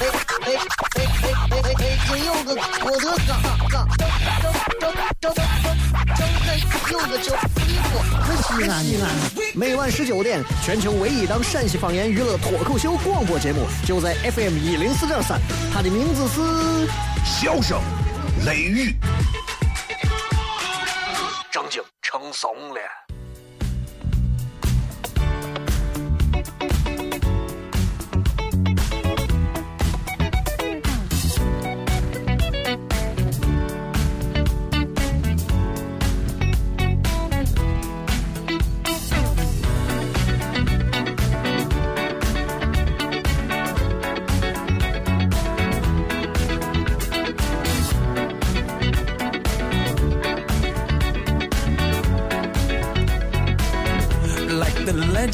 哎哎哎哎哎哎哎！真有个我的嘎嘎，张张张张张开有个叫，西安西安。每晚十九点，全球唯一档陕西方言娱乐脱口秀广播节目，就在 FM 一零四点三，它的名字是《笑声雷雨》，正经成怂了。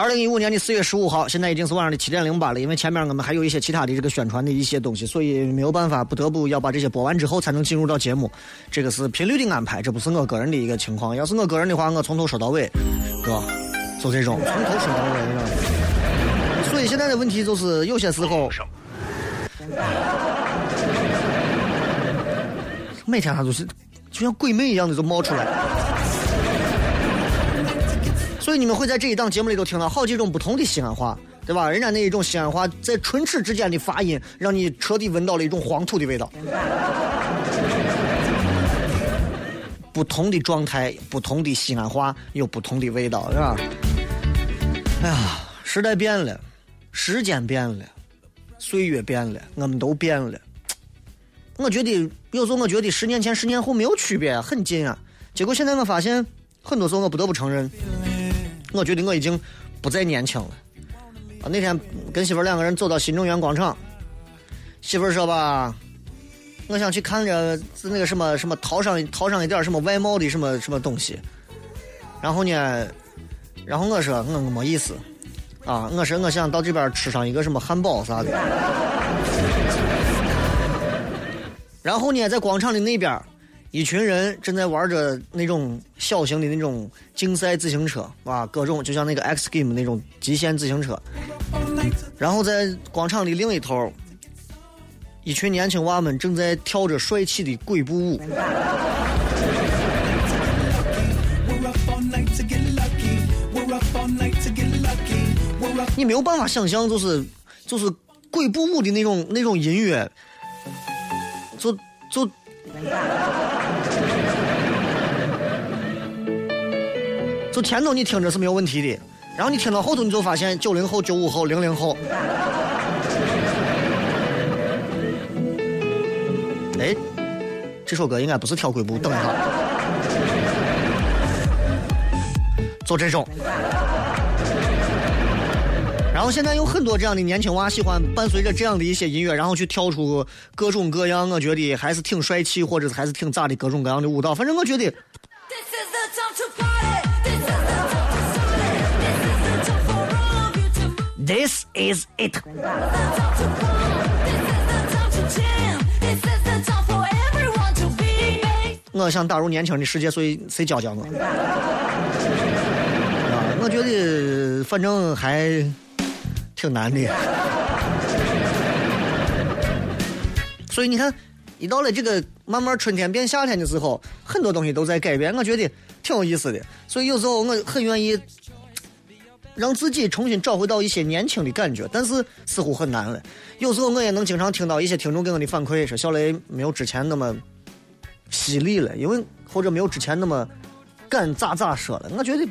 二零一五年的四月十五号，现在已经是晚上的七点零八了。因为前面我们还有一些其他的这个宣传的一些东西，所以没有办法，不得不要把这些播完之后才能进入到节目。这个是频率的安排，这不是我个人的一个情况。要是我个人的话，我从头说到尾，哥，就这种从头说到尾。所以现在的问题就是，有些时候，每天他都是就像鬼魅一样的就冒出来。所以你们会在这一档节目里头听到好几种不同的西安话，对吧？人家那一种西安话在唇齿之间的发音，让你彻底闻到了一种黄土的味道。不同的状态，不同的西安话有不同的味道，是吧？哎呀，时代变了，时间变了，岁月变了，我们都变了。我觉得有时候我觉得十年前、十年后没有区别，很近啊。结果现在我发现，很多时候我不得不承认。我觉得我已经不再年轻了。啊，那天跟媳妇两个人走到新中原广场，媳妇说吧，我想去看着那个什么什么淘上淘上一点什么外贸的什么什么东西。然后呢，然后我说我我没意思，啊，我说我想到这边吃上一个什么汉堡啥的。然后呢，在广场的那边。一群人正在玩着那种小型的那种竞赛自行车，啊，各种就像那个 X Game 那种极限自行车。然后在广场的另一头，一群年轻娃们正在跳着帅气的鬼步舞。你没有办法想象，就是就是鬼步舞的那种那种音乐，就就。就前头你听着是没有问题的，然后你听到后头你就发现九零后、九五后、零零后，哎，这首歌应该不是跳鬼步，等一下，就这种。然后现在有很多这样的年轻娃喜欢伴随着这样的一些音乐，然后去跳出各种各样，我觉得还是挺帅气，或者还是挺咋的各种各样的舞蹈。反正我觉得。This is it。我想打入年轻人的世界，所以谁教教我？啊，我觉得反正还。挺难的，所以你看，一到了这个慢慢春天变夏天的时候，很多东西都在改变，我觉得挺有意思的。所以有时候我很愿意让自己重新找回到一些年轻的感觉，但是似乎很难了。有时候我也能经常听到一些听众给我的反馈，说小雷没有之前那么犀利了，因为或者没有之前那么敢咋咋说了。我觉得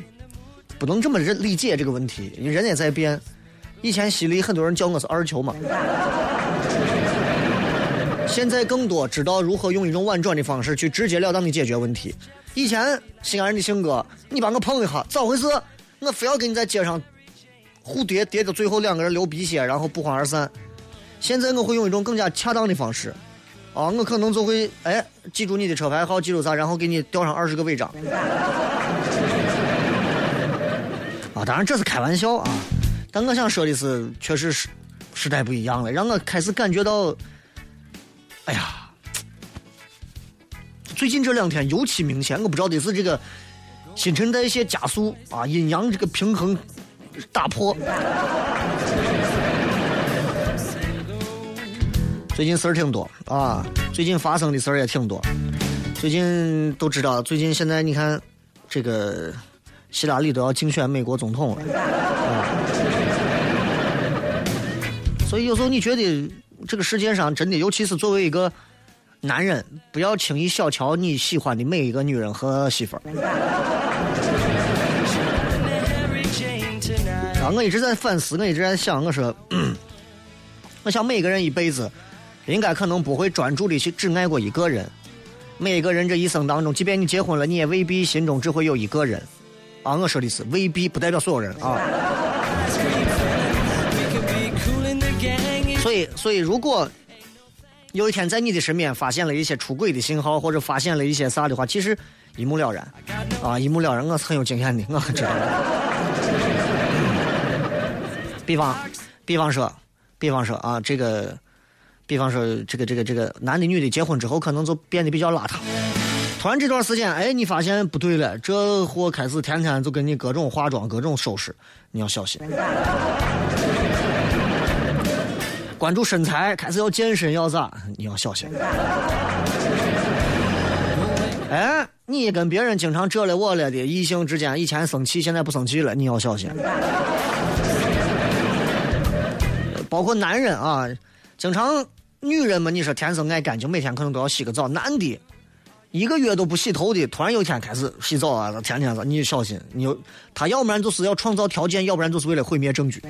不能这么认理解这个问题，因为人也在变。以前犀利，很多人叫我是二球嘛。现在更多知道如何用一种婉转的方式去直截了当的解决问题。以前西安人的性格，你把我碰一下，咋回事？我非要跟你在街上互叠叠到最后两个人流鼻血，然后不欢而散。现在我会用一种更加恰当的方式，啊，我可能就会哎记住你的车牌号，记住啥，然后给你吊上二十个违章。啊，当然这是开玩笑啊，但我想说的是，确实是时代不一样了，让我开始感觉到，哎呀。最近这两天尤其明显，我不知道的是这个新陈代谢加速啊，阴阳这个平衡打破。最近事儿挺多啊，最近发生的事儿也挺多。最近都知道，最近现在你看，这个希拉里都要竞选美国总统了啊。所以有时候你觉得这个世界上真的，尤其是作为一个。男人不要轻易小瞧你喜欢的每一个女人和媳妇儿。啊，我一直在反思，我一直在想，我说，我想每个人一辈子，应该可能不会专注的去只爱过一个人。每一个人这一生当中，即便你结婚了，你也未必心中只会有一个人。啊，我说的是未必，不代表所有人啊。所以，所以如果。有一天在你的身边发现了一些出轨的信号，或者发现了一些啥的话，其实一目了然，啊，一目了然，我是很有经验的，我知道。比方，比方说，比方说啊，这个，比方说这个这个这个男的女的结婚之后，可能就变得比较邋遢。突然这段时间，哎，你发现不对了，这货开始天天就跟你各种化妆、各种收拾，你要小心。关注身材，开始要健身要咋？你要小心。哎，你跟别人经常这了我了的异性之间，以前生气，现在不生气了，你要小心。包括男人啊，经常女人嘛，你说天生爱干净，每天可能都要洗个澡。男的，一个月都不洗头的，突然有一天开始洗澡啊，天天的，你小心，你他要不然就是要创造条件，要不然就是为了毁灭证据。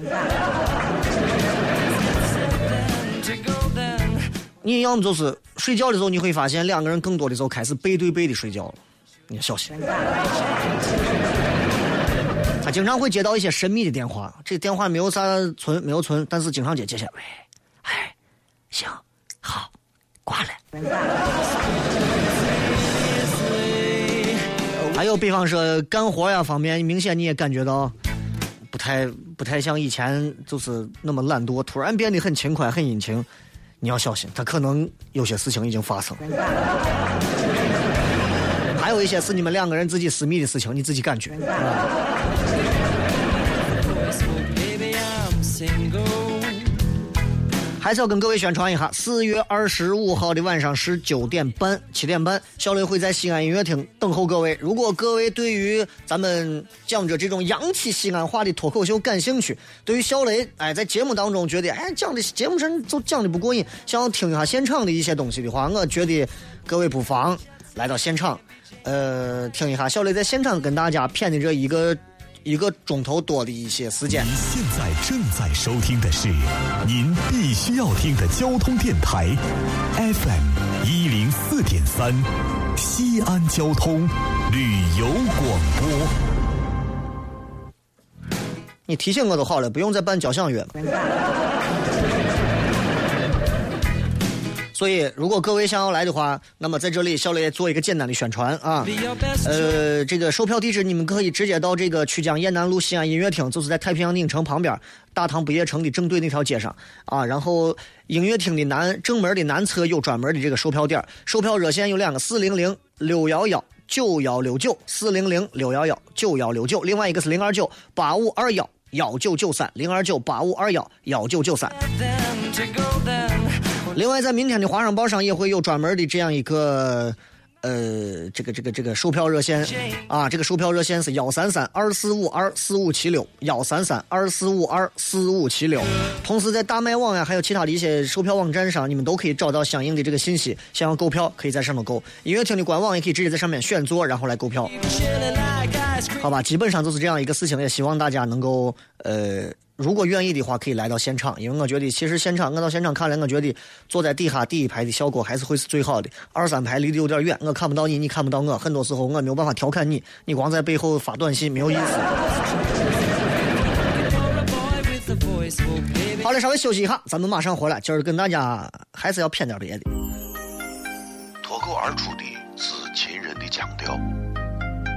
你要么就是睡觉的时候，你会发现两个人更多的时候开始背对背的睡觉了，你要小心。他经常会接到一些神秘的电话，这电话没有啥存，没有存，但是经常接，接下喂，哎，行，好，挂了。还有比方说干活呀方面，明显你也感觉到不太不太像以前就是那么懒惰，突然变得很勤快，很殷勤。你要小心，他可能有些事情已经发生，还有一些是你们两个人自己私密的事情，你自己感觉。还是要跟各位宣传一下，四月二十五号的晚上十九点半、七点半，小雷会在西安音乐厅等候各位。如果各位对于咱们讲着这种洋气西安话的脱口秀感兴趣，对于小雷哎在节目当中觉得哎讲的节目上就讲的不过瘾，想要听一下现场的一些东西的话，我觉得各位不妨来到现场，呃，听一下小雷在现场跟大家谝的这一个。一个钟头多的一些时间。您现在正在收听的是您必须要听的交通电台，FM 一零四点三，西安交通旅游广播。你提醒我就好了，不用再办交响乐所以，如果各位想要来的话，那么在这里，小雷做一个简单的宣传啊。呃，这个售票地址你们可以直接到这个曲江雁南路西安音乐厅，就是在太平洋影城旁边大唐不夜城的正对那条街上啊。然后音乐厅的南正门的南侧有专门的这个售票点，售票热线有两个：四零零六幺幺九幺六九，四零零六幺幺九幺六九。另外一个是零二九八五二幺幺九九三，零二九八五二幺幺九九三。另外，在明天的《华商报》上也会有专门的这样一个，呃，这个这个这个售票热线啊，这个售票热线是幺三三二四五二四五七六，幺三三二四五二四五七六。同时，在大麦网呀，还有其他的一些售票网站上，你们都可以找到相应的这个信息。想要购票，可以在上面购。音乐厅的官网也可以直接在上面选座，然后来购票。好吧，基本上就是这样一个事情，也希望大家能够呃，如果愿意的话，可以来到现场，因为我觉得其实现场我到现场看来，我觉得坐在底下第一排的效果还是会是最好的，二三排离得有点远，我看不到你，你看不到我，很多时候我没有办法调侃你，你光在背后发短信没有意思。好了，稍微休息一下，咱们马上回来，今儿跟大家还是要谝点别的。脱口而出的是秦人的腔调，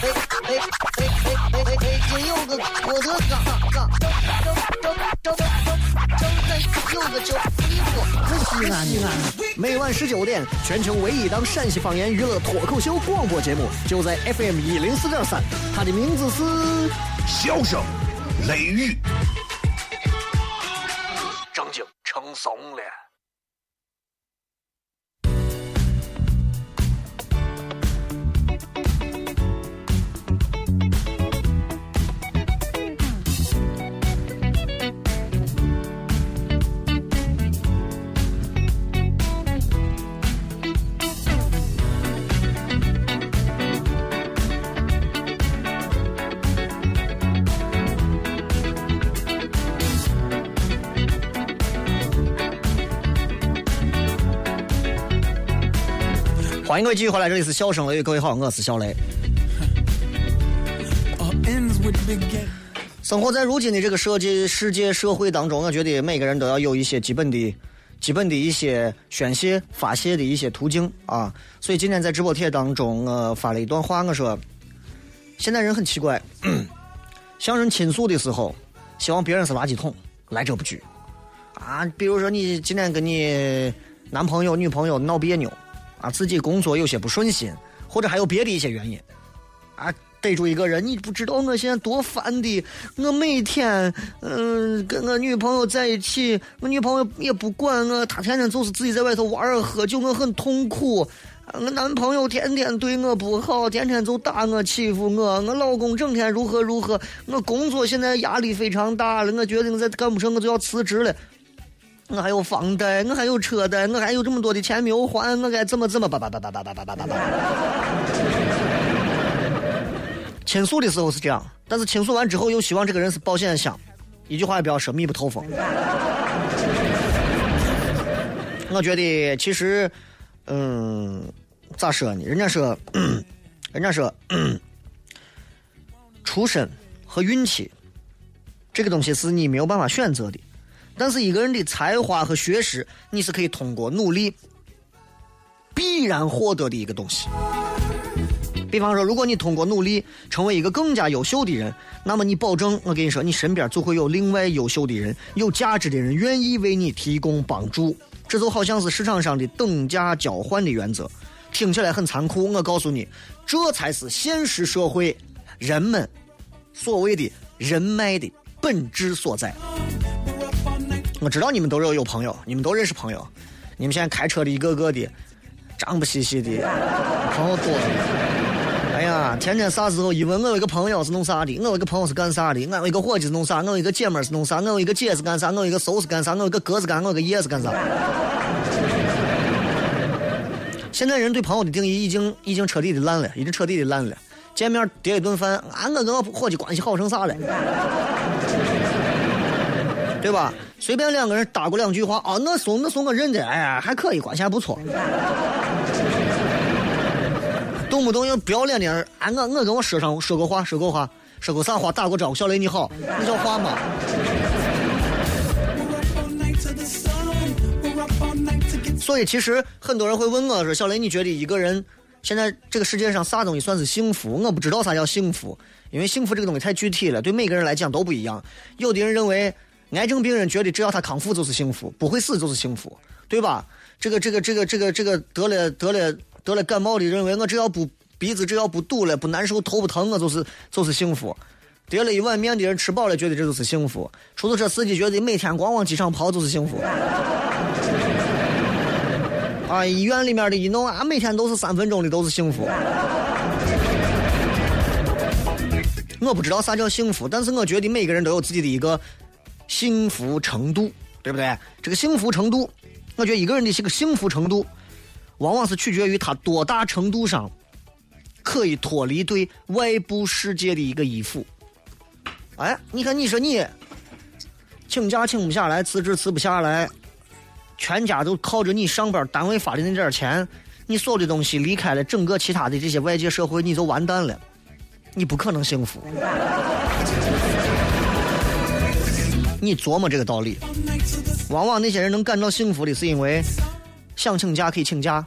哎哎哎哎哎哎！今有个郭德纲，张张张张张张有个叫李波，西安西安。每晚十九点，全球唯一档陕西方言娱乐脱口秀广播节目，就在 FM 一零四点三。它的名字是《笑声雷雨》，正经成怂了。欢迎各位继续回来，这里是笑声雷，各位好，我是小雷。生活在如今的这个设计世界社会当中，我觉得每个人都要有一些基本的、基本的一些宣泄、发泄的一些途径啊。所以今天在直播帖当中，我发了一段话，我说：现在人很奇怪，向人倾诉的时候，希望别人是垃圾桶，来者不拒啊。比如说你今天跟你男朋友、女朋友闹别扭。啊，自己工作有些不顺心，或者还有别的一些原因，啊，逮住一个人，你不知道我现在多烦的，我每天，嗯，跟我女朋友在一起，我女朋友也不管我，她天天就是自己在外头玩儿喝酒，我很痛苦。我男朋友天天对我不好，天天就打我欺负我，我老公整天如何如何，我工作现在压力非常大了，我决定再干不成，我就要辞职了。我还有房贷，我还有车贷，我还有这么多的钱没有还，我该怎么怎么叭叭叭叭叭叭叭叭叭叭。倾诉的时候是这样，但是倾诉完之后又希望这个人是保险箱，一句话也不要说，密不透风。我觉得其实，嗯，咋说呢？人家说，人家说，出身和运气，这个东西是你没有办法选择的。但是一个人的才华和学识，你是可以通过努力必然获得的一个东西。比方说，如果你通过努力成为一个更加优秀的人，那么你保证，我跟你说，你身边就会有另外优秀的人、有价值的人愿意为你提供帮助。这就好像是市场上的等价交换的原则，听起来很残酷。我告诉你，这才是现实社会人们所谓的人脉的本质所在。我知道你们都有有朋友，你们都认识朋友，你们现在开车的一个个的，脏不兮兮的，朋友多。哎呀，天天啥时候一问我有一个朋友是弄啥的，我有一个朋友是干啥的，我有一个伙计是弄啥，我有一个姐妹是弄啥，我有一个姐是干啥，我有一个叔是干啥，我有一个哥是干，我有个爷是干啥。现在人对朋友的定义已经已经彻底的烂了，已经彻底的烂了。见面叠一顿饭，啊，我跟我伙计关系好成啥了？对吧？随便两个人搭过两句话啊，我送我送我认得，哎呀，还可以，关系还不错。动不动又不要脸的，哎，我我跟我说上说过话，说过话，说过啥话，打过招呼，小雷你好，那叫话吗？所以其实很多人会问我说，小雷，你觉得一个人现在这个世界上啥东西算是幸福？我不知道啥叫幸福，因为幸福这个东西太具体了，对每个人来讲都不一样。有的人认为。癌症病人觉得只要他康复就是幸福，不会死就是幸福，对吧？这个这个这个这个这个得了得了得了感冒的认为我只要不鼻子只要不堵了不难受头不疼我就是就是幸福。得了一碗面的人吃饱了觉得这就是幸福。出租车司机觉得每天光往机场跑就是幸福。啊，医院里面的一弄啊，每天都是三分钟的都是幸福。我不知道啥叫幸福，但是我觉得每个人都有自己的一个幸福程度，对不对？这个幸福程度，我觉得一个人的这个幸福程度，往往是取决于他多大程度上可以脱离对外部世界的一个依附。哎，你看，你说你请假请不下来，辞职辞不下来，全家都靠着你上班单位发的那点钱，你所有的东西离开了整个其他的这些外界社会，你就完蛋了，你不可能幸福。你琢磨这个道理，往往那些人能感到幸福的是因为想请假可以请假，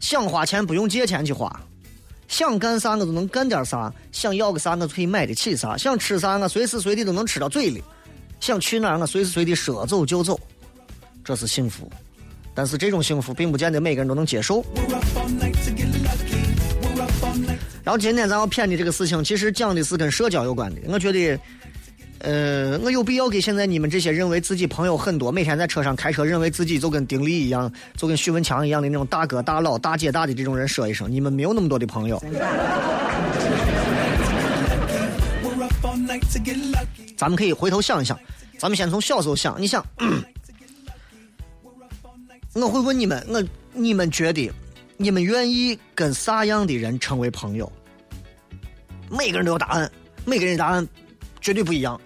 想花钱不用借钱去花。想干啥我都能干点啥，想要个啥我可以买得起啥，想吃啥我随时随地都能吃到嘴里，想去哪我随时随地说走就走，这是幸福。但是这种幸福并不见得每个人都能接受。然后今天咱要骗的这个事情，其实讲的是跟社交有关的。我觉得。呃，我有必要给现在你们这些认为自己朋友很多，每天在车上开车，认为自己就跟丁力一样，就跟许文强一样的那种大哥大佬、大姐大的这种人说一声，你们没有那么多的朋友。咱们可以回头想一想，咱们先从小时候想，你想，我会问你们，我你们觉得，你们愿意跟啥样的人成为朋友？每个人都有答案，每个人的答案绝对不一样。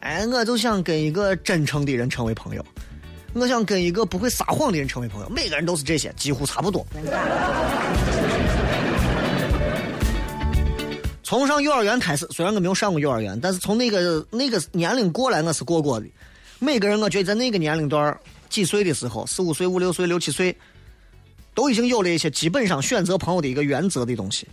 哎，我就想跟一个真诚的人成为朋友，我想跟一个不会撒谎的人成为朋友。每个人都是这些，几乎差不多。从上幼儿园开始，虽然我没有上过幼儿园，但是从那个那个年龄过来，我是过过的。每个人，我觉得在那个年龄段几岁的时候，四五岁、五六岁、六七岁，都已经有了一些基本上选择朋友的一个原则的东西。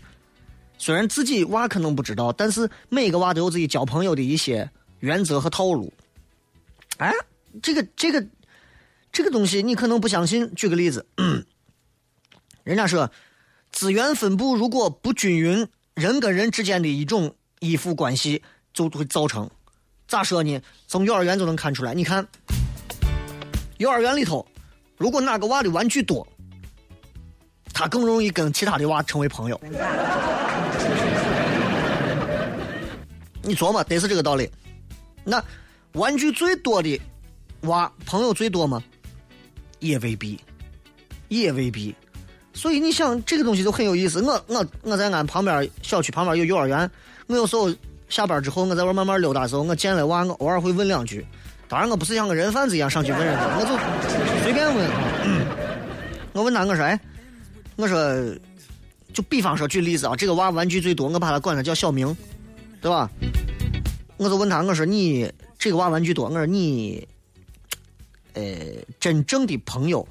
虽然自己娃可能不知道，但是每个娃都有自己交朋友的一些。原则和套路，哎，这个这个这个东西你可能不相信。举个例子，人家说资源分布如果不均匀，人跟人之间的一种依附关系就会造成咋说呢？从幼儿园就能看出来。你看，幼儿园里头，如果哪个娃的玩具多，他更容易跟其他的娃成为朋友。你琢磨，得是这个道理。那玩具最多的娃朋友最多吗？也未必，也未必。所以你想这个东西就很有意思。我我我在俺旁边小区旁边有幼儿园，我有时候下班之后我在外慢慢溜达的时候，我见了娃，我偶尔会问两句。当然我不是像个人贩子一样上去问人家，我就随便问。我问他我说哎，我说就比方说举例子啊，这个娃玩具最多，我把他管他叫小明，对吧？我就问他，我说你这个娃玩具多，我说你，呃，真正的朋友，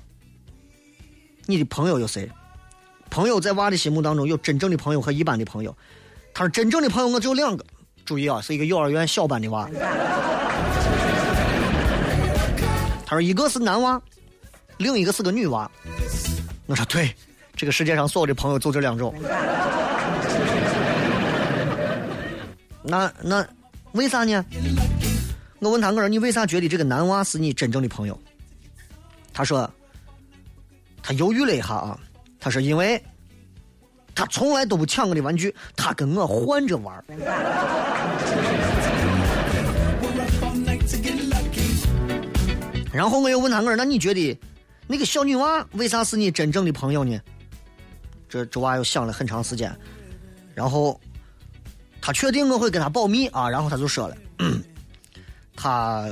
你的朋友有谁？朋友在娃的心目当中有真正的朋友和一般的朋友。他说真正的朋友我只有两个，注意啊，是一个幼儿园小班的娃。他说一个是男娃，另一个是个女娃。我说对，这个世界上所有的朋友就这两种。那那。为啥呢？我问他，我说你为啥觉得这个男娃是你真正的朋友？他说，他犹豫了一下啊，他说因为，他从来都不抢我的玩具，他跟我换着玩然后我又问他，我说那你觉得那个小女娃为啥是你真正的朋友呢？这这娃又想了很长时间，然后。他确定我会跟他保密啊，然后他就说了，他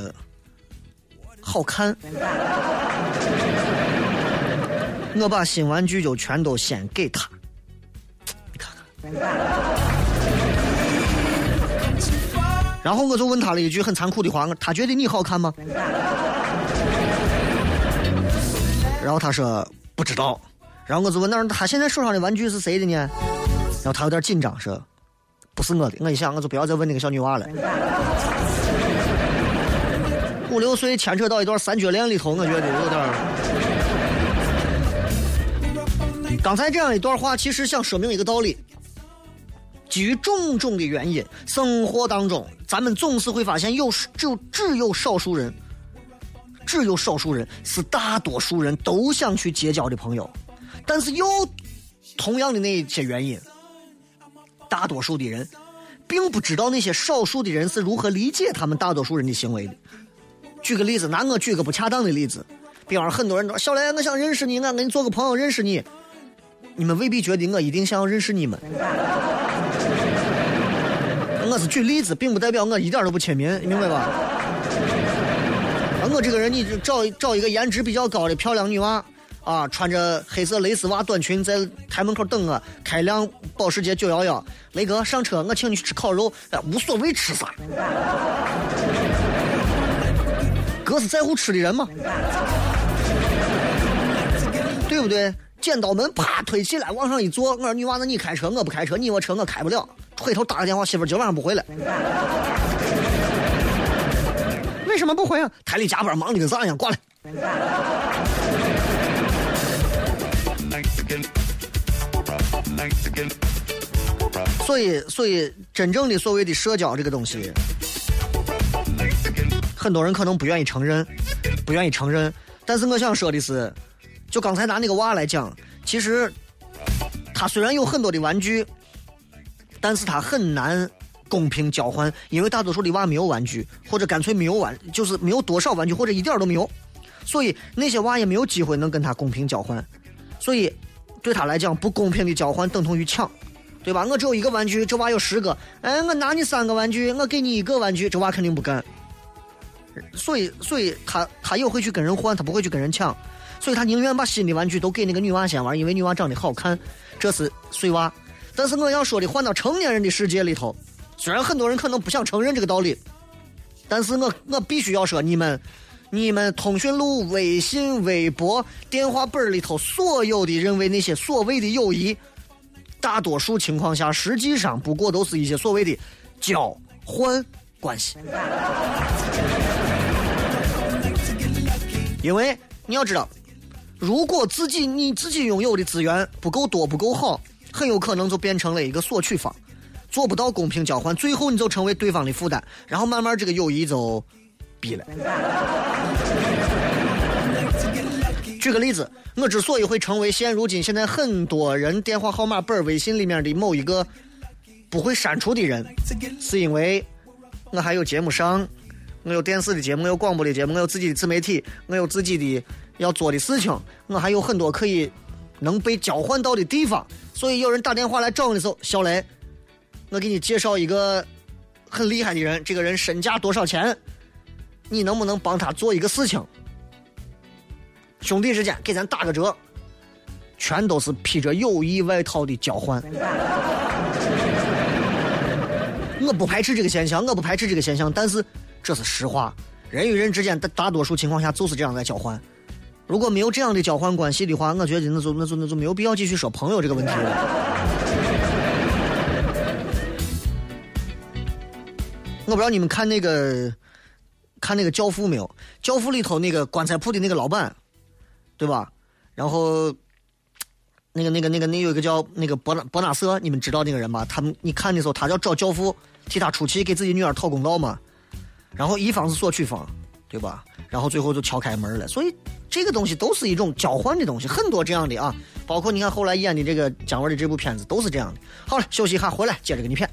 好看，我把新玩具就全都先给他，你看看，然后我就问他了一句很残酷的话，他觉得你好看吗？然后他说不知道，然后我就问那他现在手上的玩具是谁的呢？然后他有点紧张说。不是我的，我一想，我就不要再问那个小女娃了。五六岁牵扯到一段三角恋里头，我觉得有点。刚才这样一段话，其实想说明一个道理：基于种种的原因，生活当中，咱们总是会发现，有只有只有少数人，只有少数人是大多数人都想去结交的朋友，但是又同样的那一些原因，大多数的人并不知道那些少数的人是如何理解他们大多数人的行为的。举个例子，拿我举个不恰当的例子，比方很多人说：“小雷，我想认识你，俺跟你做个朋友，认识你。”你们未必觉得我一定想要认识你们。我是举例子，并不代表我一点都不亲民，明白吧？我这个人，你就找找一个颜值比较高的漂亮女娃，啊，穿着黑色蕾丝袜短裙在台门口等我，开辆保时捷911，雷哥上车，我请你去吃烤肉，哎无所谓吃啥。哥是在乎吃的人吗？对不对？剪刀门啪推起来，往上一坐。我说女娃子你开车，我不开车，你我车我开不了。回头打个电话，媳妇今晚上不回来。为什么不回啊？台里加班忙的跟啥一样，挂了。所以，所以真正的所谓的社交这个东西，很多人可能不愿意承认，不愿意承认。但是我想说的是。就刚才拿那个娃来讲，其实他虽然有很多的玩具，但是他很难公平交换，因为大多数的娃没有玩具，或者干脆没有玩，就是没有多少玩具，或者一点都没有，所以那些娃也没有机会能跟他公平交换，所以对他来讲，不公平的交换等同于抢，对吧？我只有一个玩具，这娃有十个，哎，我拿你三个玩具，我给你一个玩具，这娃肯定不干，所以，所以他他也会去跟人换，他不会去跟人抢。所以他宁愿把新的玩具都给那个女娃先玩，因为女娃长得好看，这是碎娃。但是我要说的，换到成年人的世界里头，虽然很多人可能不想承认这个道理，但是我我必须要说，你们、你们通讯录、微信、微博、电话本里头所有的认为那些所谓的友谊，大多数情况下实际上不过都是一些所谓的交换关系，因为你要知道。如果自己你自己拥有的资源不够多不够好，很有可能就变成了一个索取方，做不到公平交换，最后你就成为对方的负担，然后慢慢这个友谊就逼了。举个例子，我之所以会成为现如今现在很多人电话号码本、微信里面的某一个不会删除的人，是因为我还有节目上，我有电视的节目，有广播的节目，我有自己的自媒体，我有自己的。要做的事情，我还有很多可以能被交换到的地方，所以有人打电话来找我的时候，小雷，我给你介绍一个很厉害的人，这个人身价多少钱？你能不能帮他做一个事情？兄弟之间给咱打个折，全都是披着友谊外套的交换。我不排斥这个现象，我不排斥这个现象，但是这是实话，人与人之间的大多数情况下就是这样在交换。如果没有这样的交换关系的话，我觉得那就那就那就没有必要继续说朋友这个问题了。我不知道你们看那个看那个《教父》没有，《教父》里头那个棺材铺的那个老板，对吧？然后那个那个那个那有一个叫那个伯纳伯纳瑟，你们知道那个人吧？他们你看的时候，他叫找教父替他出气，给自己女儿讨公道嘛。然后一方是索取方，对吧？然后最后就敲开门了，所以。这个东西都是一种交换的东西，很多这样的啊，包括你看后来演的这个姜文的这部片子都是这样的。好了，休息一下，回来接着给你片。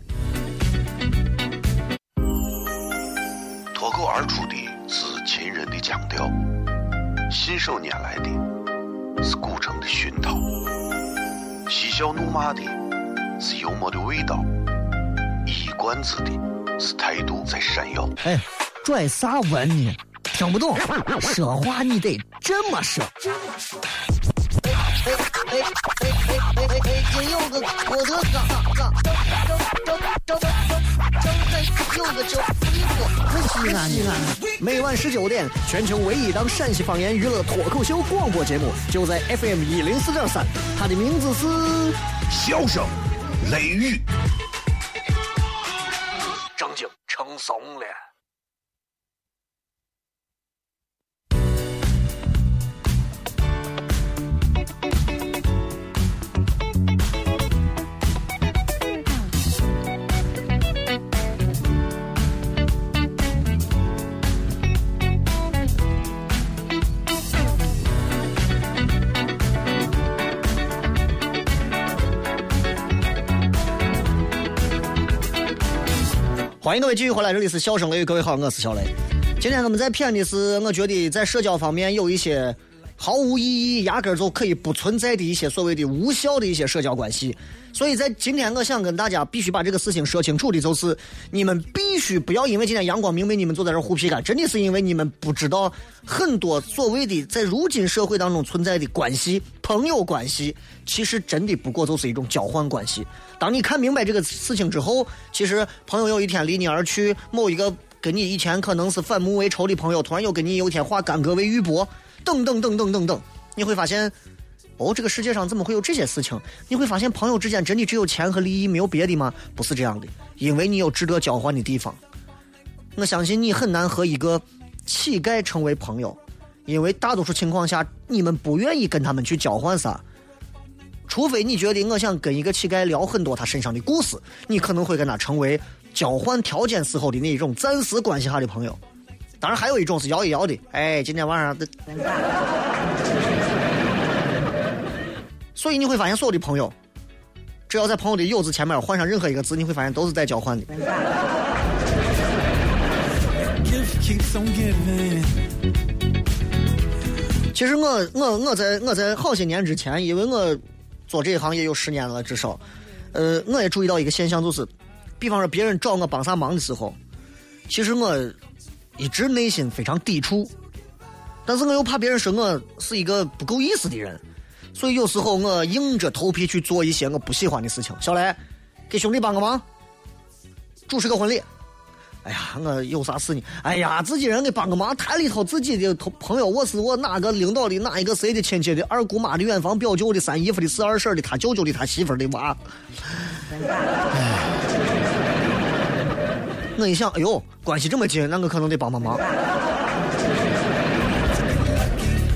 强调，信手拈来的是古城的熏陶，嬉笑怒骂的是幽默的味道，一冠子的是态度在闪耀。哎，拽啥文呢？听不懂，说话你得这么说。哎哎哎哎！今有个我的嘎嘎，有个叫一个西安西安。每晚十九点，全球唯一档陕西方言娱乐脱口秀广播节目，就在 FM 一零四点三。它的名字是《笑声雷雨》，正经成怂了。迎各位继续回来，这里是笑声雷，各位好，我是小雷。今天我们在骗的是，我觉得在社交方面有一些毫无意义、压根儿就可以不存在的一些所谓的无效的一些社交关系。所以在今天，我想跟大家必须把这个事情说清楚的，就是你们必须不要因为今天阳光明媚，你们坐在这胡皮干，真的是因为你们不知道很多所谓的在如今社会当中存在的关系、朋友关系，其实真的不过就是一种交换关系。当你看明白这个事情之后，其实朋友有一天离你而去，某一个跟你以前可能是反目为仇的朋友，突然又跟你有一天化干戈为玉帛，等等等等等等，你会发现，哦，这个世界上怎么会有这些事情？你会发现，朋友之间真的只有钱和利益，没有别的吗？不是这样的，因为你有值得交换的地方。我相信你很难和一个乞丐成为朋友，因为大多数情况下，你们不愿意跟他们去交换啥。除非你觉得我想跟一个乞丐聊很多他身上的故事，你可能会跟他成为交换条件时候的那一种暂时关系下的朋友。当然，还有一种是摇一摇的，哎，今天晚上的。所以你会发现，所有的朋友，只要在朋友的“友”字前面换上任何一个字，你会发现都是在交换的。其实我我我在我在好些年之前，因为我。做这一行也有十年了，至少，呃，我也注意到一个现象，就是，比方说别人找我帮啥忙的时候，其实我一直内心非常抵触，但是我又怕别人说我是一个不够意思的人，所以有时候我硬着头皮去做一些我不喜欢的事情。小雷，给兄弟帮个忙，主持个婚礼。哎呀，我有啥事呢？哎呀，自己人给帮个忙，台里头自己的朋友，我是我哪个领导的哪一个谁的亲戚的二姑妈的远房表舅的三姨夫的四二婶的他舅舅的他媳妇的娃。我一想，哎呦，关系这么近，那我可能得帮帮忙。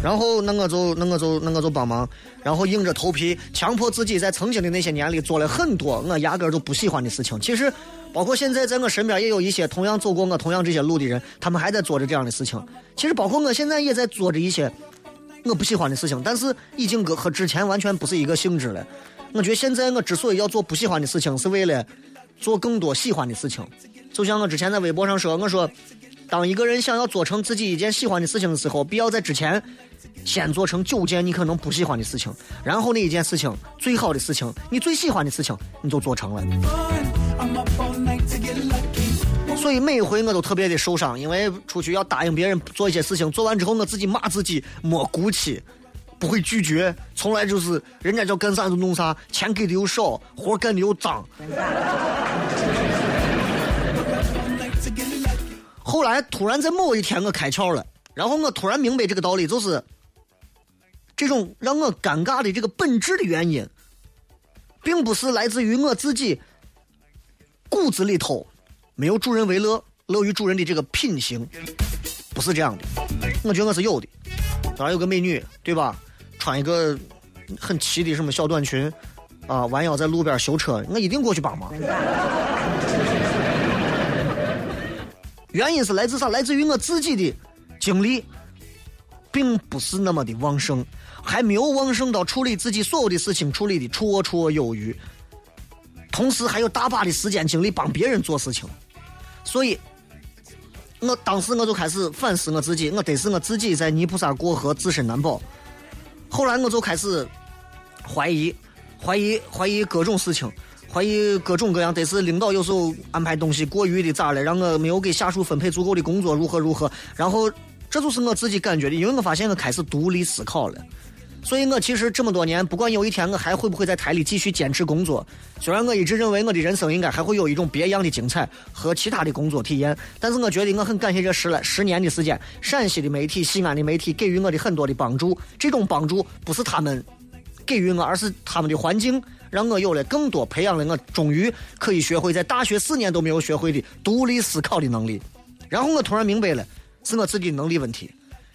然后那我就那我就那我就帮忙，然后硬着头皮，强迫自己在曾经的那些年里做了很多我压根儿都不喜欢的事情。其实。包括现在在我身边也有一些同样走过我同样这些路的人，他们还在做着这样的事情。其实包括我现在也在做着一些我不喜欢的事情，但是已经和和之前完全不是一个性质了。我觉得现在我之所以要做不喜欢的事情，是为了做更多喜欢的事情。就像我之前在微博上说，我说，当一个人想要做成自己一件喜欢的事情的时候，必要在之前先做成九件你可能不喜欢的事情，然后那一件事情最好的事情，你最喜欢的事情，你就做成了。所以每回我都特别的受伤，因为出去要答应别人做一些事情，做完之后我自己骂自己没骨气，不会拒绝，从来就是人家叫干啥就弄啥，钱给的又少，活干的又脏。后来突然在某一天我开窍了，然后我突然明白这个道理，就是这种让我尴尬的这个本质的原因，并不是来自于我自己。骨子里头没有助人为乐、乐于助人的这个品行，不是这样的。我觉得我是有的。当然有个美女，对吧？穿一个很齐的什么小短裙，啊，弯腰在路边修车，我一定过去帮忙。原因是来自啥？来自于我自己的经历，并不是那么的旺盛，还没有旺盛到处理自己所有的事情处理的绰绰有余。同时还有大把的时间精力帮别人做事情，所以，我当时我就开始反思我自己，我得是我自己在泥菩萨过河，自身难保。后来我就开始怀疑，怀疑，怀疑各种事情，怀疑各种各样，得是领导有时候安排东西过于的咋了，让我没有给下属分配足够的工作，如何如何。然后这就是我自己感觉的，因为我发现我开始独立思考了。所以我其实这么多年，不管有一天我还会不会在台里继续坚持工作，虽然我一直认为我的人生应该还会有一种别样的精彩和其他的工作体验，但是我觉得我很感谢这十来十年的时间，陕西的媒体、西安的媒体给予我的很多的帮助。这种帮助不是他们给予我，而是他们的环境让我有了更多，培养了我终于可以学会在大学四年都没有学会的独立思考的能力。然后我突然明白了，是我自己的能力问题。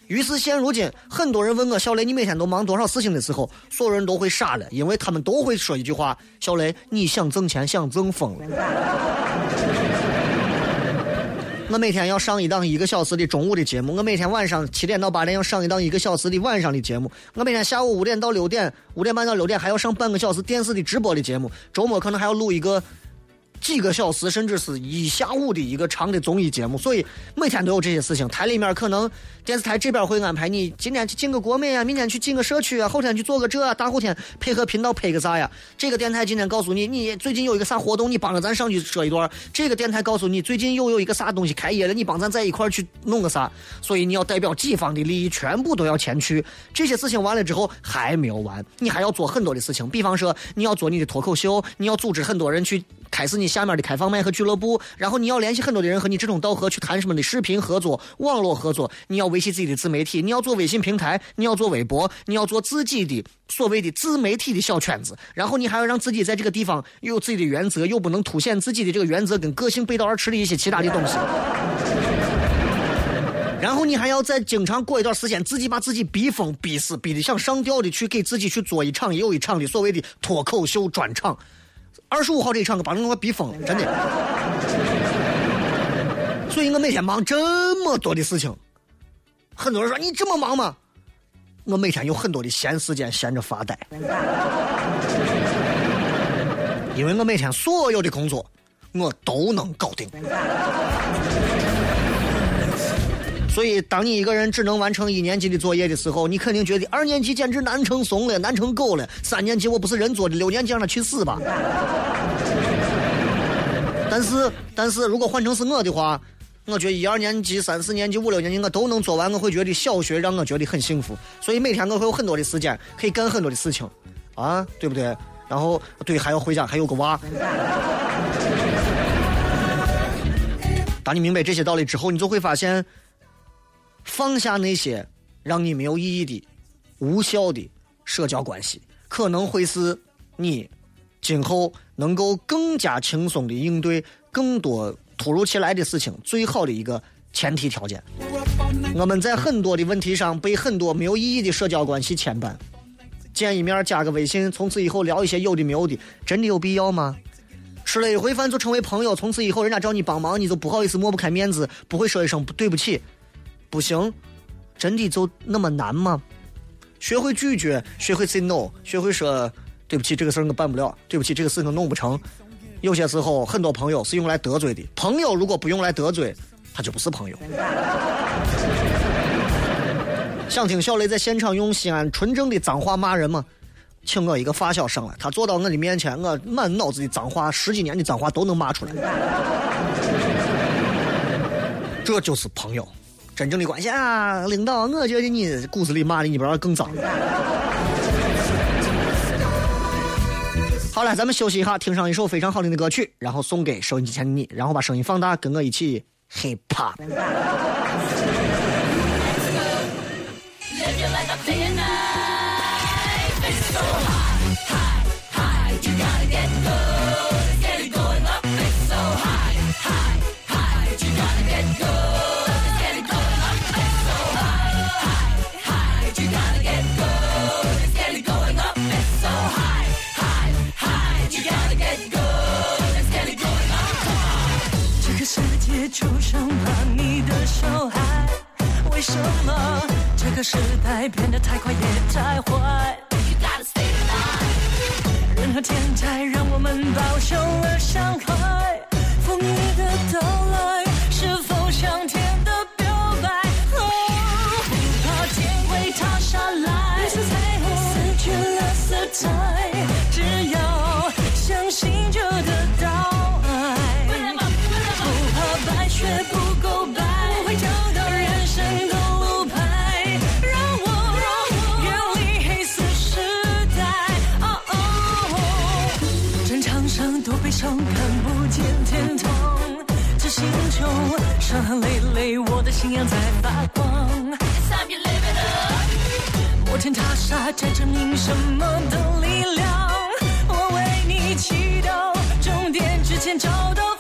于是现如今，很多人问我小雷，你每天都忙多少事情的时候，所有人都会傻了，因为他们都会说一句话：小雷，你想挣钱，想挣疯了。我每天要上一档一个小时的中午的节目，我每天晚上七点到八点要上一档一个小时的晚上的节目，我每天下午五点到六点，五点半到六点还要上半个小时电视的直播的节目，周末可能还要录一个。几个小时，甚至是一下午的一个长的综艺节目，所以每天都有这些事情。台里面可能电视台这边会安排你今天去进个国美啊，明天去进个社区啊，后天去做个这，大后天配合频道配个啥呀？这个电台今天告诉你，你最近有一个啥活动，你帮着咱上去说一段。这个电台告诉你，最近又有一个啥东西开业了，你帮咱在一块去弄个啥。所以你要代表几方的利益，全部都要前去。这些事情完了之后还没有完，你还要做很多的事情，比方说你要做你的脱口秀，你要组织很多人去。开始你下面的开放麦和俱乐部，然后你要联系很多的人和你志同道合去谈什么的视频合作、网络合作。你要维系自己的自媒体，你要做微信平台，你要做微博，你要做自己的所谓的自媒体的小圈子。然后你还要让自己在这个地方有自己的原则，又不能凸显自己的这个原则跟个性背道而驰的一些其他的东西。然后你还要在经常过一段时间，自己把自己逼疯、逼死、逼得想上吊的去给自己去做一场又一场的所谓的脱口秀专场。二十五号这一场，把我逼疯了，真的。所以我每天忙这么多的事情，很多人说你这么忙吗？我每天有很多的闲时间，闲着发呆。因为我每天所有的工作，我都能搞定。所以，当你一个人只能完成一年级的作业的时候，你肯定觉得二年级简直难成怂了，难成狗了。三年级我不是人做的，六年级让他去死吧。但是，但是如果换成是我的话，我觉得一二年级、三四年级、五六年级我都能做完，我会觉得小学让我觉得很幸福。所以每天我会有很多的时间可以干很多的事情，啊，对不对？然后对，还要回家，还有个娃。当你明白这些道理之后，你就会发现。放下那些让你没有意义的、无效的社交关系，可能会是你今后能够更加轻松的应对更多突如其来的事情最好的一个前提条件。我们在很多的问题上被很多没有意义的社交关系牵绊，见一面加个微信，从此以后聊一些有的没有的，真的有必要吗？吃了一回饭就成为朋友，从此以后人家找你帮忙，你就不好意思、抹不开面子，不会说一声对不起。不行，真的就那么难吗？学会拒绝，学会 say no，学会说对不起，这个事儿我办不了，对不起，这个事我弄不成。有些时候，很多朋友是用来得罪的。朋友如果不用来得罪，他就不是朋友。想听小雷在现场用西安纯正的脏话骂人吗？请我一个发小上来，他坐到我的面前，我满脑子的脏话，十几年的脏话都能骂出来。这就是朋友。真正的关系啊，领导，我觉得你骨子里骂的你不知道更脏。好了，咱们休息一下，听上一首非常好听的歌曲，然后送给收音机前的你，然后把声音放大，跟我一起 hip hop。为什么这个时代变得太快也太坏？人和天才让我们饱受了伤害，风雨的到来在发光。摩天大厦在证明什么的力量？我为你祈祷，终点之前找到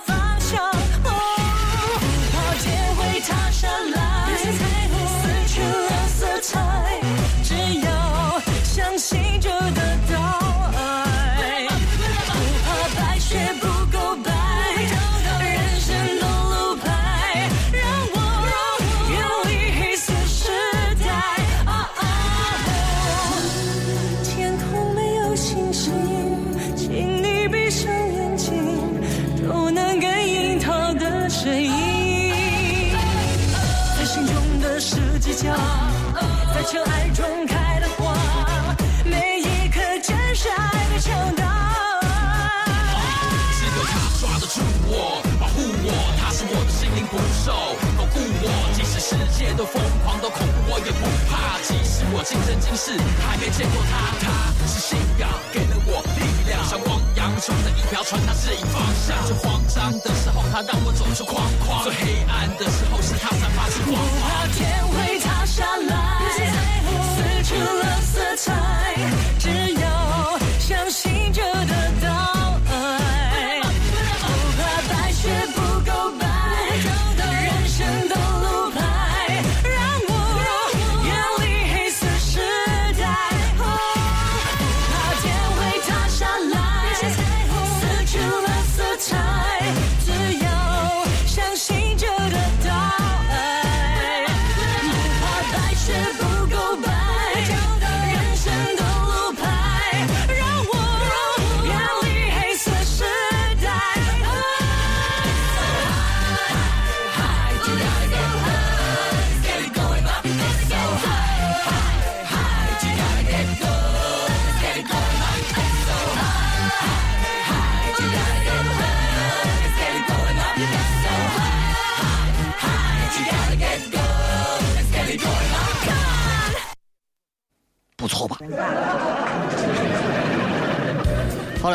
我今生今世还没见过他，他是信仰，给了我力量，像汪洋中的一条船，他指引方向。最慌张的时候，他让我走出框框；最黑暗的时候，是他散发出光芒。天会塌下来，撕去了色彩，只要相信着的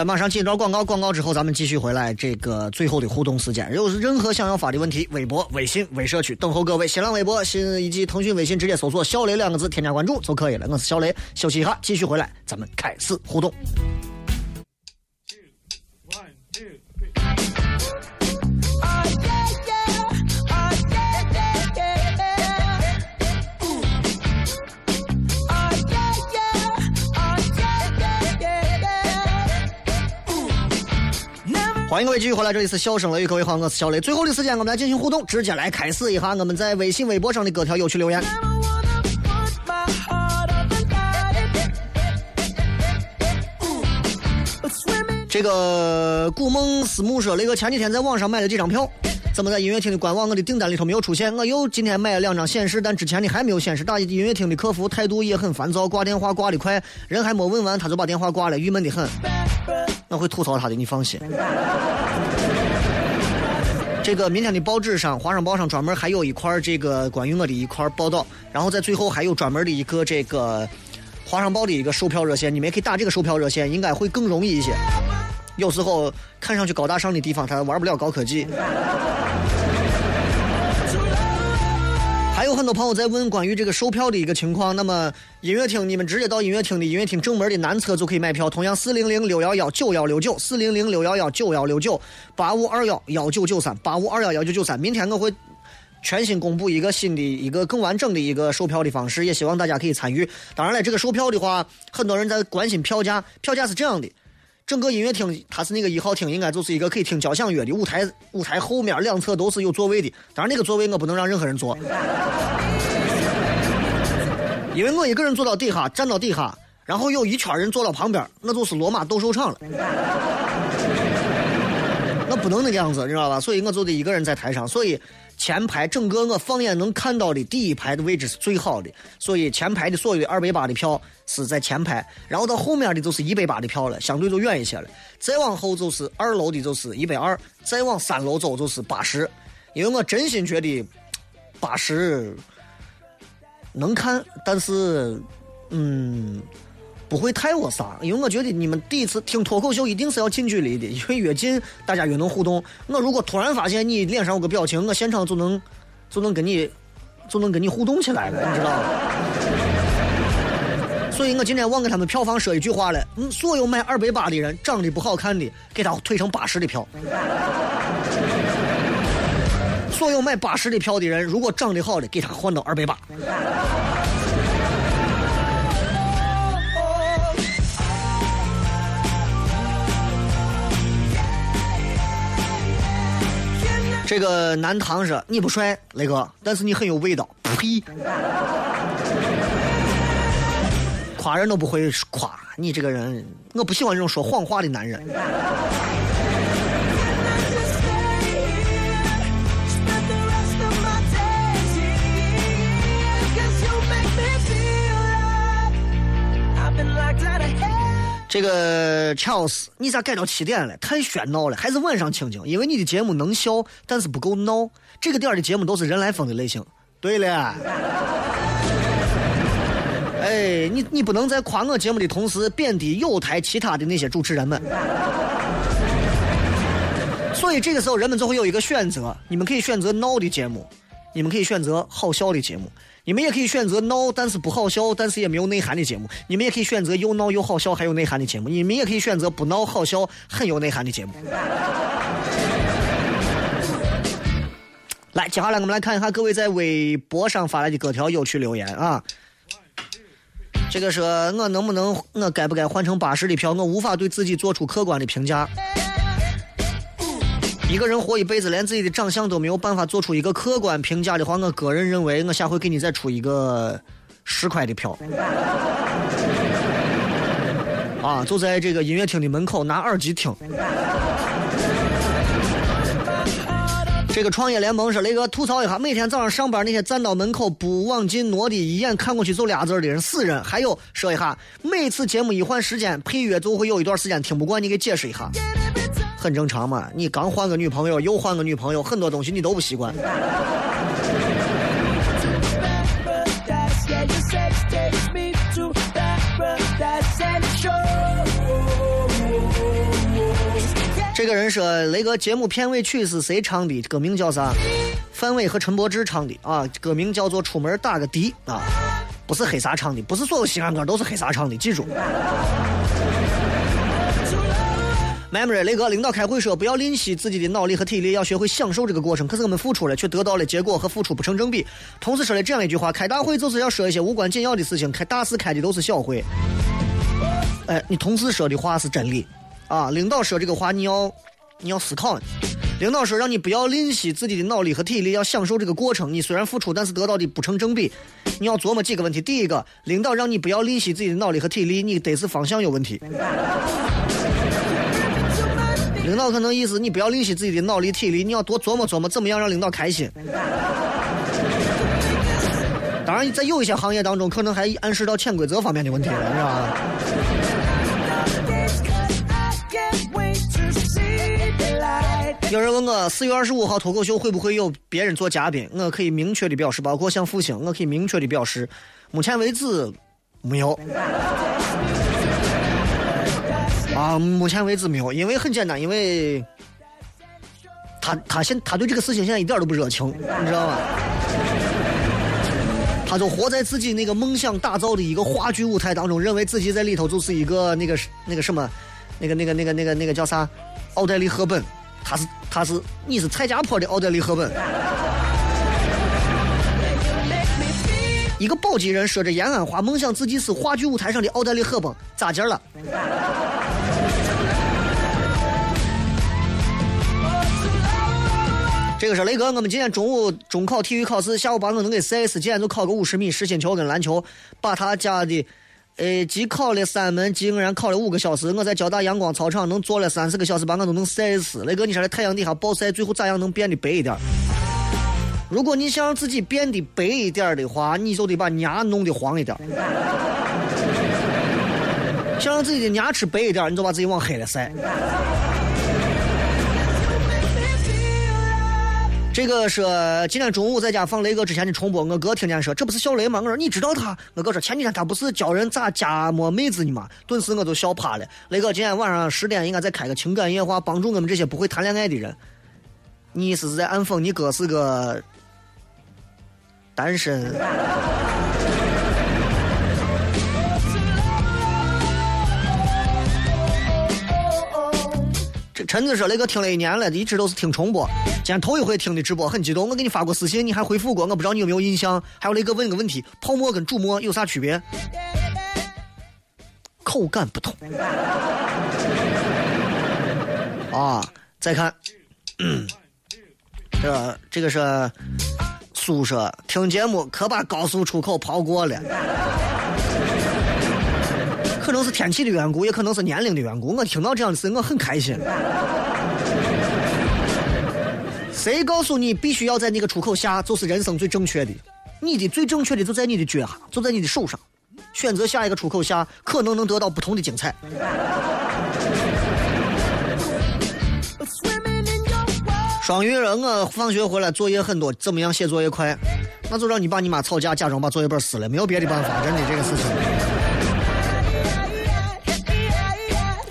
马上进一段广告，广告之后咱们继续回来这个最后的互动时间。有任何想要法律问题，微博、微信、微社区等候各位。新浪微博、新以及腾讯微信直接搜索“小雷”两个字，添加关注就可以了。我是小雷，休息一下，继续回来，咱们开始互动。欢迎各位继续回来，这里是笑声雷雨，各位好，我是小雷。最后的时间，我们来进行互动，直接来开始一下我们在微信、微博上的各条有趣留言。这个古梦思慕说，那个前几天在网上买了几张票，怎么在音乐厅的官网我的订单里头没有出现？我又今天买了两张显示，但之前的还没有显示。打音乐厅的客服态度也很烦躁，挂电话挂的快，人还没问完他就把电话挂了，郁闷的很。我会吐槽他的，你放心。这个明天的报纸上，《华商报》上专门还有一块这个关于我的一块报道，然后在最后还有专门的一个这个《华商报》的一个售票热线，你们也可以打这个售票热线，应该会更容易一些。有时候看上去高大上的地方，他玩不了高科技。有很多朋友在问关于这个售票的一个情况。那么音乐厅，你们直接到音乐厅的音乐厅正门的南侧就可以买票。同样，四零零六幺幺九幺六九，四零零六幺幺九幺六九，八五二幺幺九九三，八五二幺幺九九三。明天我会全新公布一个新的一个更完整的一个售票的方式，也希望大家可以参与。当然了，这个售票的话，很多人在关心票价，票价是这样的。整个音乐厅，它是那个一号厅，应该就是一个可以听交响乐的舞台。舞台后面两侧都是有座位的，当然那个座位我不能让任何人坐，因为我一个人坐到底下，站到底下，然后有一圈人坐到旁边，那就是罗马斗兽场了。我不能那个样子，你知道吧？所以我就得一个人在台上，所以。前排整个我放眼能看到的第一排的位置是最好的，所以前排的所有二百八的票是在前排，然后到后面的就是一百八的票了，相对就远一些了。再往后就是二楼的就是一百二，再往三楼走就是八十。因为我真心觉得八十能看，但是嗯。不会太我撒，因为我觉得你们第一次听脱口秀一定是要近距离的，因为越近大家越能互动。我如果突然发现你脸上有个表情，我现场就能就能跟你就能跟你互动起来了，你知道吗？所以我今天忘给他们票房说一句话了：嗯，所有买二百八的人，长得不好看的，给他退成八十的票；所有买八十的票的人，如果长得好的，给他换到二百八。这个南唐说你不帅，雷哥，但是你很有味道。呸！夸人都不会夸，你这个人，我不喜欢这种说谎话的男人。这个 Charles，你咋改到七点了？太喧闹了，还是晚上清静？因为你的节目能笑，但是不够闹。这个点的节目都是人来疯的类型，对了。哎，你你不能在夸我节目的同时贬低有台其他的那些主持人们。所以这个时候人们就会有一个选择，你们可以选择闹的节目，你们可以选择好笑的节目，你们也可以选择闹但是不好笑，但是也没有内涵的节目，你们也可以选择又闹又好笑还有内涵的节目，你们也可以选择不闹好笑很有内涵的节目。来，接下来我们来看一下各位在微博上发来的各条有趣留言啊。这个说我能不能，我该不该换成八十的票？我无法对自己做出客观的评价。一个人活一辈子，连自己的长相都没有办法做出一个客观评价的话，我个人认为，我下回给你再出一个十块的票。啊，就在这个音乐厅的门口拿耳机听。这个创业联盟是：“雷哥吐槽一下，每天早上上班那些站到门口不往进挪的，一眼看过去就俩字的人，死人。还有说一下，每次节目一换时间，配乐就会有一段时间听不惯，你给解释一下。很正常嘛，你刚换个女朋友，又换个女朋友，很多东西你都不习惯。这个人说：“雷哥，节目片尾曲是谁唱的？歌名叫啥？范伟和陈柏芝唱的啊，歌名叫做《出门打个的》啊，不是黑撒唱的，不是所有西安歌都是黑撒唱的，记住。Memory，雷哥，领导开会说不要吝惜自己的脑力和体力，要学会享受这个过程。可是我们付出了，却得到了结果和付出不成正比。同时说了这样一句话：开大会就是要说一些无关紧要的事情，开大事开的都是小会。哎，你同事说的话是真理。”啊，领导说这个话，你要你要思考。领导说让你不要吝惜自己的脑力和体力，要享受这个过程。你虽然付出，但是得到的不成正比。你要琢磨几个问题。第一个，领导让你不要吝惜自己的脑力和体力，你得是方向有问题。领导可能意思你不要吝惜自己的脑力体力，你要多琢磨琢磨怎么样让领导开心。当然，在有一些行业当中，可能还暗示到潜规则方面的问题了，你知道吧？有人问我四月二十五号脱口秀会不会有别人做嘉宾？我可以明确的表示，包括像复兴，我可以明确的表示，目前为止没有。啊，目前为止没有，因为很简单，因为他他现他对这个事情现在一点都不热情，你知道吗？他就活在自己那个梦想打造的一个话剧舞台当中，认为自己在里头就是一个那个那个什么，那个那个那个那个那个叫啥？奥黛丽·赫本。他是他是你是蔡家坡的奥黛丽·赫本，一个宝鸡人说着延安话，梦想自己是话剧舞台上的奥黛丽·赫本，咋劲了？这个是雷哥，我们今天中午中考体育考试，下午把我能给 CS，今天就考个五十米实心球跟篮球，把他家的。呃，既考了三门，竟然考了五个小时。我在交大阳光操场能坐了三四个小时，把我都能晒死。雷哥，你说这太阳底下暴晒，最后咋样能变得白一点？如果你想让自己变得白一点的话，你就得把牙弄得黄一点。想让自己的牙齿白一点，你就把自己往黑了晒。这个说今天中午在家放雷哥之前的重播，我哥听见说这不是小雷吗？我说你知道他？我哥说前几天他不是教人咋加摸妹子呢吗？顿时我就笑趴了。雷哥今天晚上十点应该再开个情感夜话，帮助我们这些不会谈恋爱的人。你意思是在暗讽你哥是个单身？这陈子说：“雷哥听了一年了，一直都是听重播，今天头一回听的直播，很激动。我给你发过私信，你还回复过，我不知道你有没有印象。还有雷哥问个问题：泡沫跟煮沫有啥区别？口感不同。啊，再看，这这个是宿舍听节目，可把高速出口跑过了。”可能是天气的缘故，也可能是年龄的缘故。我听到这样的事，我很开心。谁告诉你必须要在那个出口下就是人生最正确的？你的最正确的就在你的脚下，就在你的手上。选择下一个出口下，可能能得到不同的精彩。双鱼人，我放学回来作业很多，怎么样写作业快？那就让你爸你妈吵架，假装把作业本撕了，没有别的办法，真的这个事情。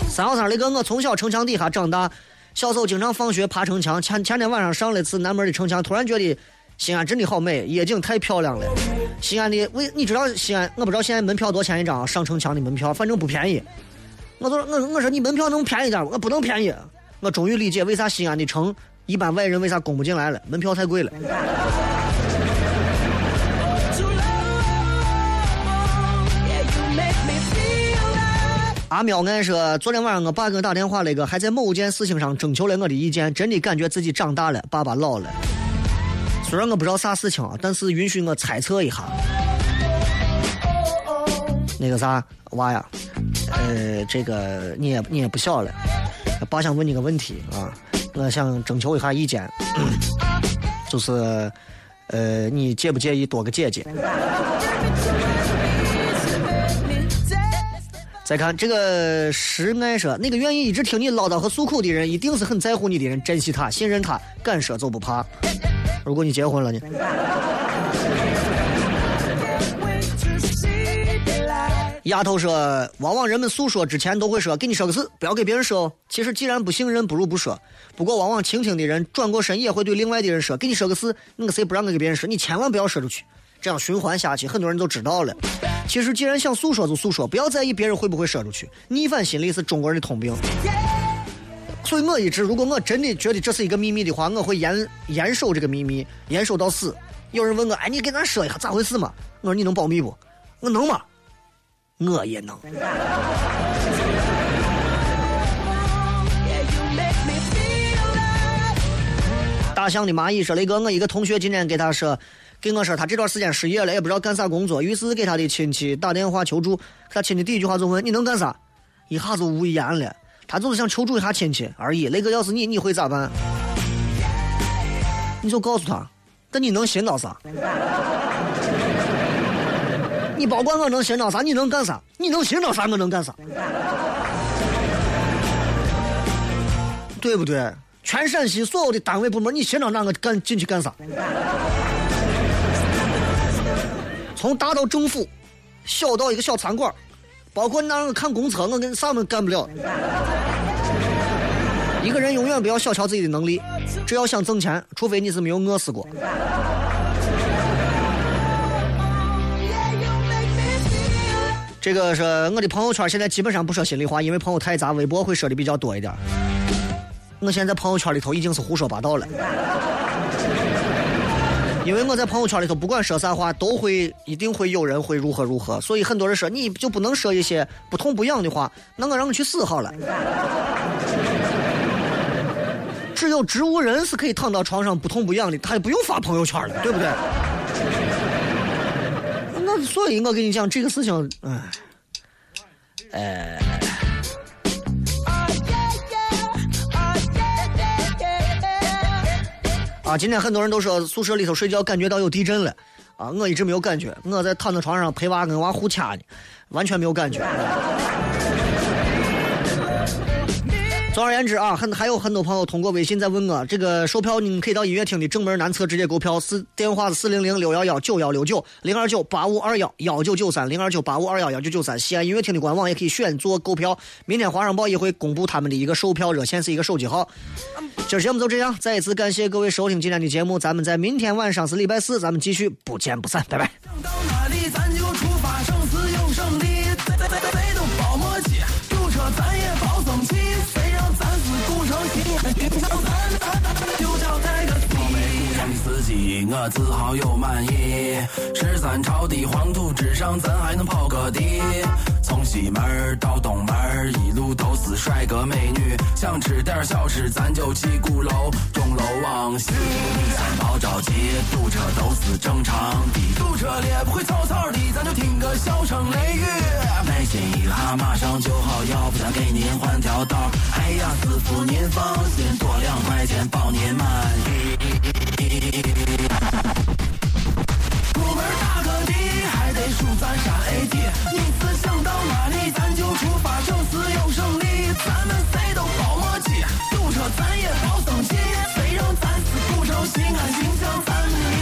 三号三那个，我从小城墙底下长大，小时候经常放学爬城墙。前前天晚上上了次南门的城墙，突然觉得西安真的好美，夜景太漂亮了。西安的为你知道西安，我不知道现在门票多少钱一张，上城墙的门票反正不便宜。我说我我说你门票能便宜点吗？我不能便宜。我终于理解为啥西安的城一般外人为啥攻不进来了，门票太贵了。阿喵俺说，昨天晚上我爸给我打电话，那个还在某件事情上征求了我的意见，真的感觉自己长大了，爸爸老了。虽然我不知道啥事情啊，但是允许我猜测一下。那个啥娃呀，呃，这个你也你也不小了，爸想问你个问题啊，我想征求一下意见，就是呃，你介不介意多个姐姐？再看这个实爱说，那个愿意一直听你唠叨和诉苦的人，一定是很在乎你的人，珍惜他，信任他，敢说就不怕。如果你结婚了呢？丫头说，往往人们诉说之前都会说，给你说个事，不要给别人说哦。其实既然不信任，不如不说。不过往往倾听的人转过身也会对另外的人说，给你说个事，那个谁不让我给别人说，你千万不要说出去。这样循环下去，很多人都知道了。其实既然想诉说就诉说，不要在意别人会不会说出去。逆反心理是中国人的通病。所以我一直，如果我真的觉得这是一个秘密的话，我会严严守这个秘密，严守到死。有人问我，哎，你给咱说一下咋回事嘛？我说你能保密不？我能吗？我也能。大象的蚂蚁说：“雷哥，我一个同学今天给他说。”给我说，他这段时间失业了，也不知道干啥工作，于是给他的亲戚打电话求助。他亲戚第一句话就问：“你能干啥？”一下子无言了。他就是想求助一下亲戚而已。那个要是你，你会咋办？你就告诉他，但你能寻到啥？你包管我能寻到啥？你能干啥？你能寻到啥？我能干啥？对不对？全陕西所有的单位部门，你寻到哪个干进去干啥？从大到政府，小到一个小餐馆，包括你让我看公厕，我跟啥都干不了。一个人永远不要小瞧自己的能力，只要想挣钱，除非你是没有饿死过。这个是我的朋友圈，现在基本上不说心里话，因为朋友太杂，微博会说的比较多一点。我现在朋友圈里头已经是胡说八道了。因为我在朋友圈里头，不管说啥话，都会一定会有人会如何如何，所以很多人说你就不能说一些不痛不痒的话，那我让你去死好了。只有植物人是可以躺到床上不痛不痒的，他也不用发朋友圈了，对不对？那所以我跟你讲这个事情，哎，哎。啊，今天很多人都说宿舍里头睡觉感觉到有地震了，啊，我一直没有感觉，我在躺在床上陪娃跟娃互掐呢，完全没有感觉。总而言之啊，很还有很多朋友通过微信在问我，这个售票你们可以到音乐厅的正门南侧直接购票，四电话是四零零六幺幺九幺六九零二九八五二幺幺九九三零二九八五二幺幺九九三。西安音乐厅的官网也可以选座购票。明天华商报也会公布他们的一个售票热线是一个手机号。今儿节目就这样，再一次感谢各位收听今天的节目，咱们在明天晚上是礼拜四，咱们继续不见不散，拜拜。到哪里咱就出我自豪又满意。十三朝的黄土之上，咱还能跑个地。从西门到东门，一路都是帅哥美女。想吃点小吃，咱就去鼓楼钟楼往西。三跑着急，堵车都是正常的。堵车了不会草草的，咱就听个笑声雷雨。耐心一下，马上就好，要不咱给您换条道。哎呀，师傅您放心，多两块钱保您满意。打个的还得数咱山 a 地你是想到哪里咱就出发省时有省力咱们谁都包磨叽堵车咱也不生气谁让咱是古城西安形象咱们